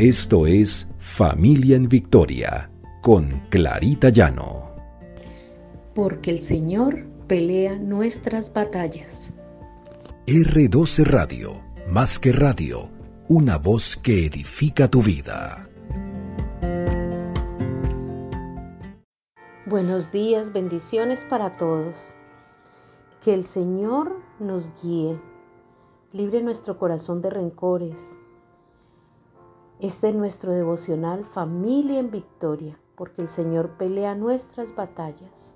Esto es Familia en Victoria con Clarita Llano. Porque el Señor pelea nuestras batallas. R12 Radio, más que radio, una voz que edifica tu vida. Buenos días, bendiciones para todos. Que el Señor nos guíe, libre nuestro corazón de rencores, este es nuestro devocional Familia en Victoria, porque el Señor pelea nuestras batallas.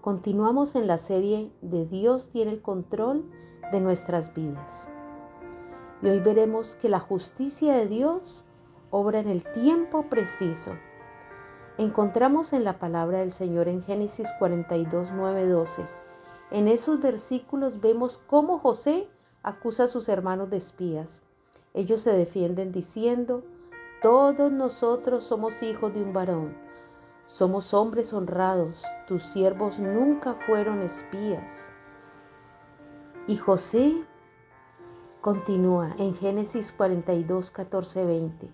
Continuamos en la serie de Dios tiene el control de nuestras vidas. Y hoy veremos que la justicia de Dios obra en el tiempo preciso. Encontramos en la palabra del Señor en Génesis 42, 9, 12. En esos versículos vemos cómo José acusa a sus hermanos de espías. Ellos se defienden diciendo, todos nosotros somos hijos de un varón. Somos hombres honrados. Tus siervos nunca fueron espías. Y José continúa en Génesis 42, 14, 20.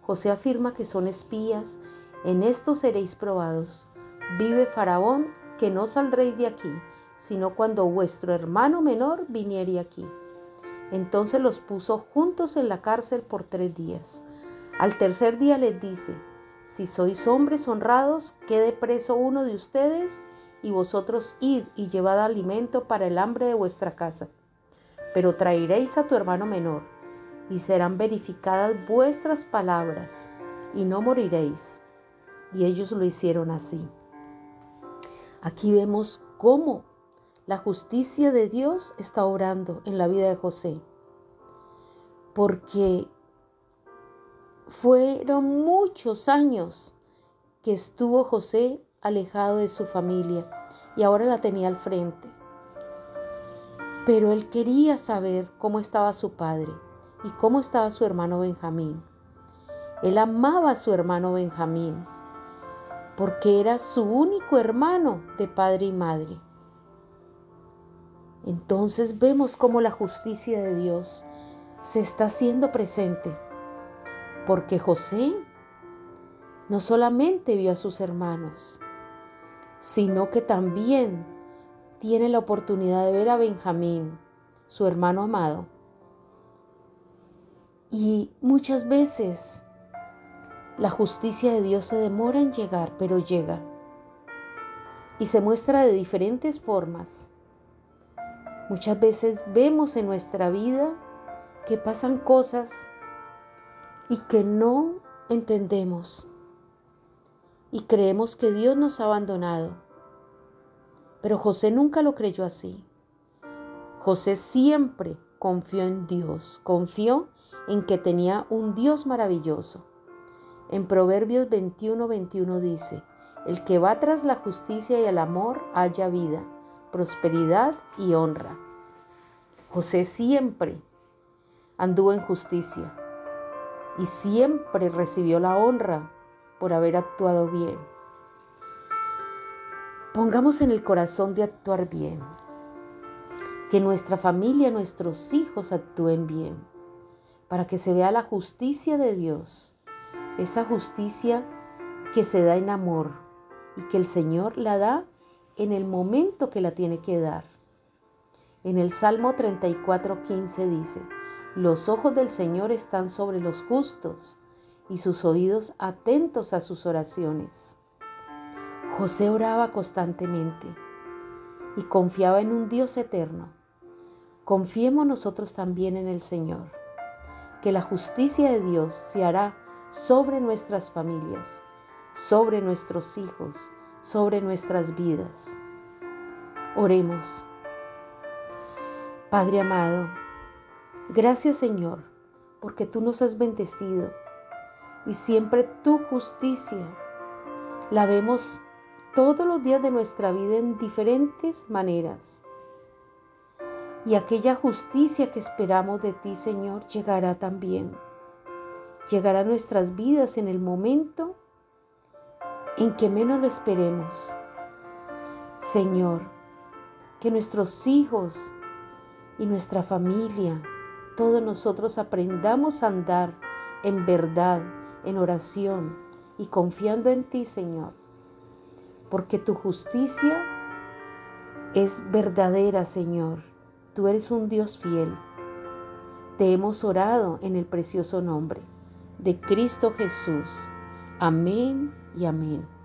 José afirma que son espías. En esto seréis probados. Vive Faraón, que no saldréis de aquí, sino cuando vuestro hermano menor viniere aquí. Entonces los puso juntos en la cárcel por tres días. Al tercer día les dice, si sois hombres honrados, quede preso uno de ustedes y vosotros id y llevad alimento para el hambre de vuestra casa. Pero traeréis a tu hermano menor y serán verificadas vuestras palabras y no moriréis. Y ellos lo hicieron así. Aquí vemos cómo la justicia de Dios está obrando en la vida de José. Porque fueron muchos años que estuvo José alejado de su familia y ahora la tenía al frente. Pero él quería saber cómo estaba su padre y cómo estaba su hermano Benjamín. Él amaba a su hermano Benjamín porque era su único hermano de padre y madre. Entonces vemos cómo la justicia de Dios se está haciendo presente porque José no solamente vio a sus hermanos, sino que también tiene la oportunidad de ver a Benjamín, su hermano amado. Y muchas veces la justicia de Dios se demora en llegar, pero llega. Y se muestra de diferentes formas. Muchas veces vemos en nuestra vida que pasan cosas y que no entendemos y creemos que Dios nos ha abandonado. Pero José nunca lo creyó así. José siempre confió en Dios, confió en que tenía un Dios maravilloso. En Proverbios 21, 21 dice, el que va tras la justicia y el amor haya vida, prosperidad y honra. José siempre anduvo en justicia, y siempre recibió la honra por haber actuado bien. Pongamos en el corazón de actuar bien, que nuestra familia, nuestros hijos actúen bien, para que se vea la justicia de Dios, esa justicia que se da en amor y que el Señor la da en el momento que la tiene que dar. En el Salmo 34:15 dice, los ojos del Señor están sobre los justos y sus oídos atentos a sus oraciones. José oraba constantemente y confiaba en un Dios eterno. Confiemos nosotros también en el Señor, que la justicia de Dios se hará sobre nuestras familias, sobre nuestros hijos, sobre nuestras vidas. Oremos. Padre amado, Gracias Señor, porque tú nos has bendecido y siempre tu justicia la vemos todos los días de nuestra vida en diferentes maneras. Y aquella justicia que esperamos de ti, Señor, llegará también. Llegará a nuestras vidas en el momento en que menos lo esperemos. Señor, que nuestros hijos y nuestra familia todos nosotros aprendamos a andar en verdad, en oración y confiando en ti, Señor, porque tu justicia es verdadera, Señor. Tú eres un Dios fiel. Te hemos orado en el precioso nombre de Cristo Jesús. Amén y amén.